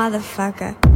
motherfucker.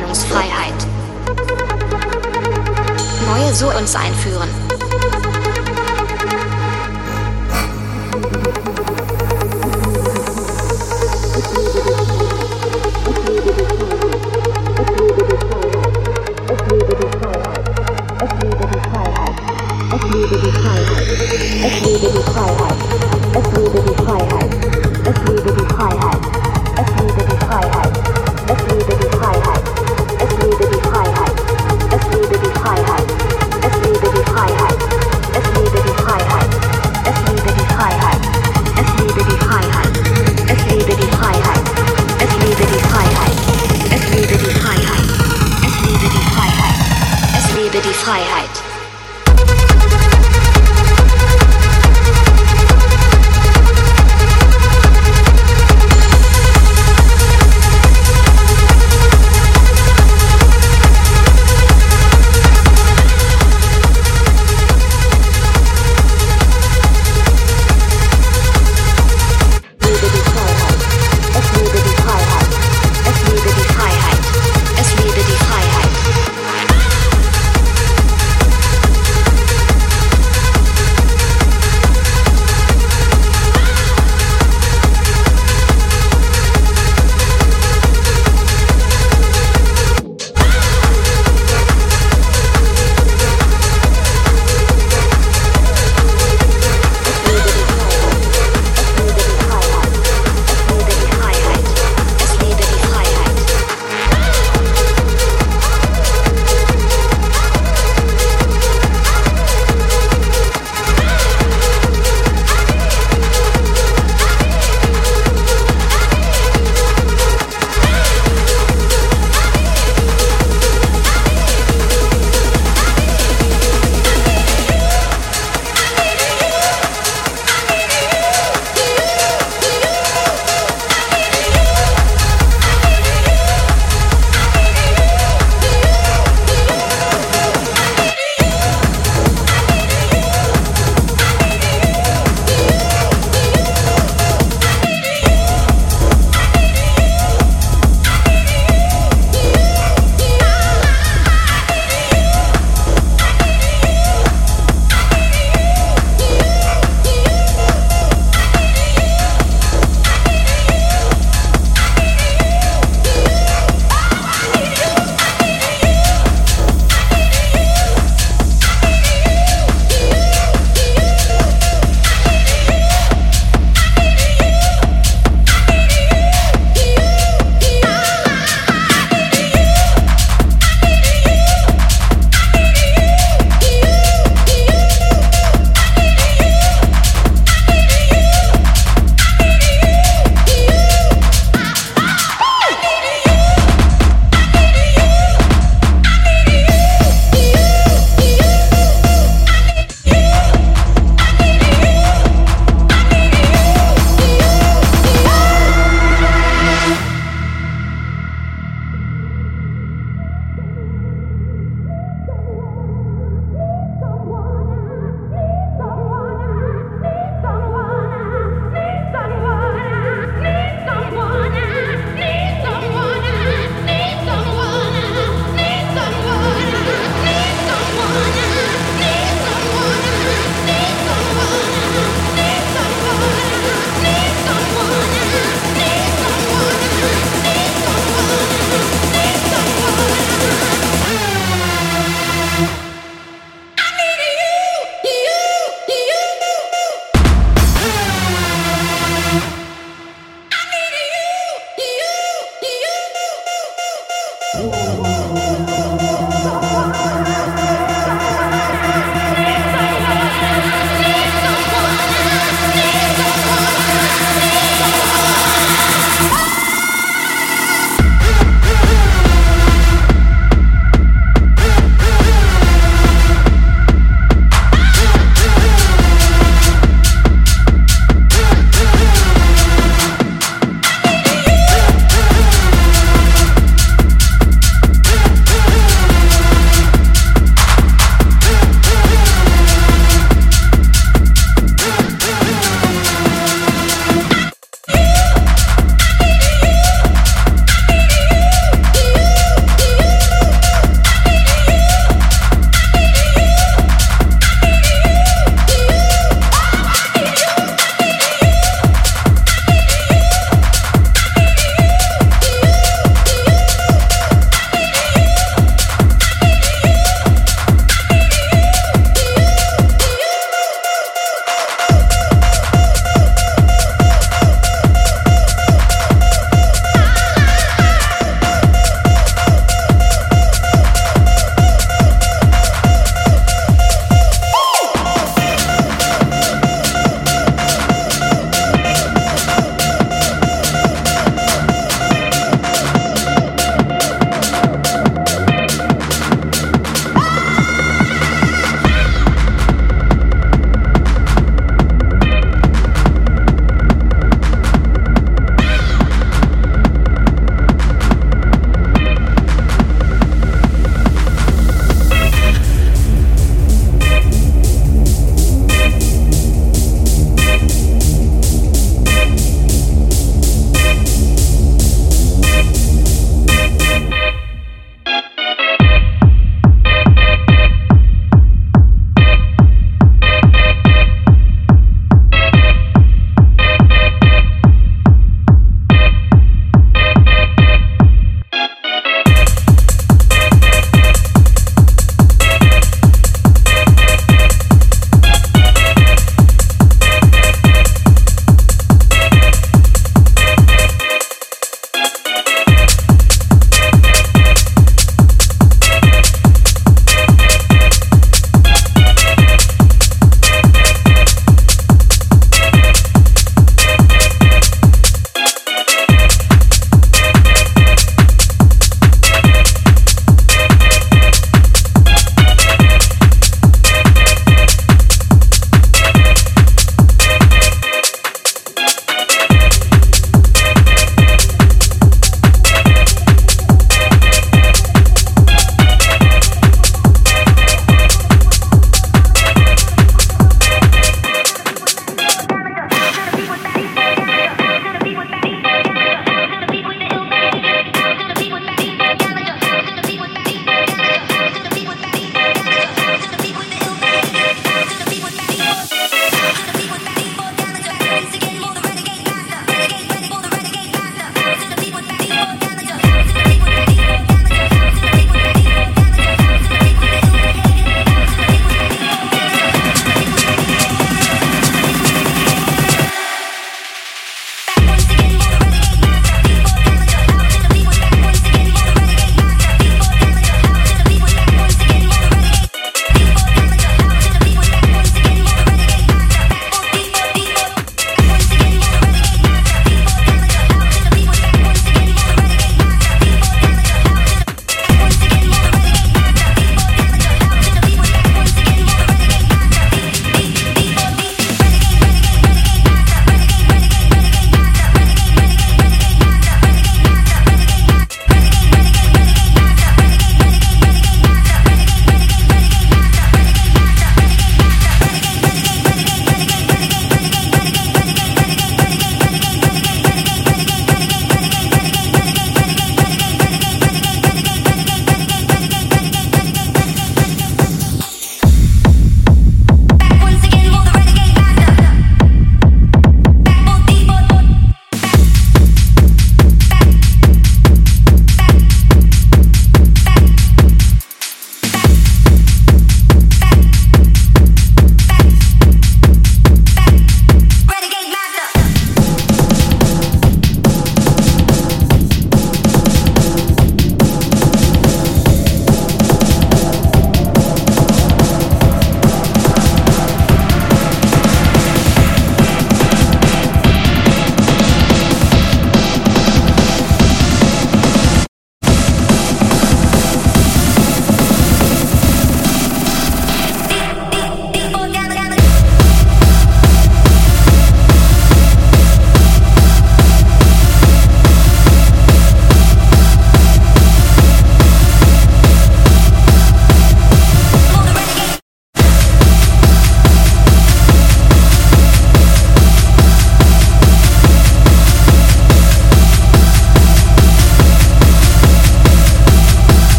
Meinungsfreiheit. Neue Sounds einführen. Es lebe die Freiheit. Es lebe die Freiheit. Es lebe die Freiheit.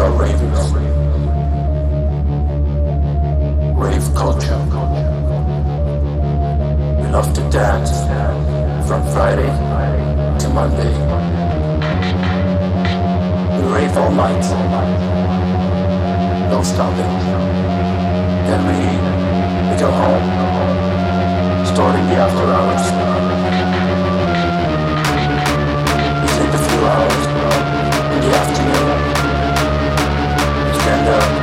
are ravers. Rave culture. We love to dance from Friday to Monday. We rave all night. No stopping. Then we, we go home. Starting the after hours. We sleep a few hours. send them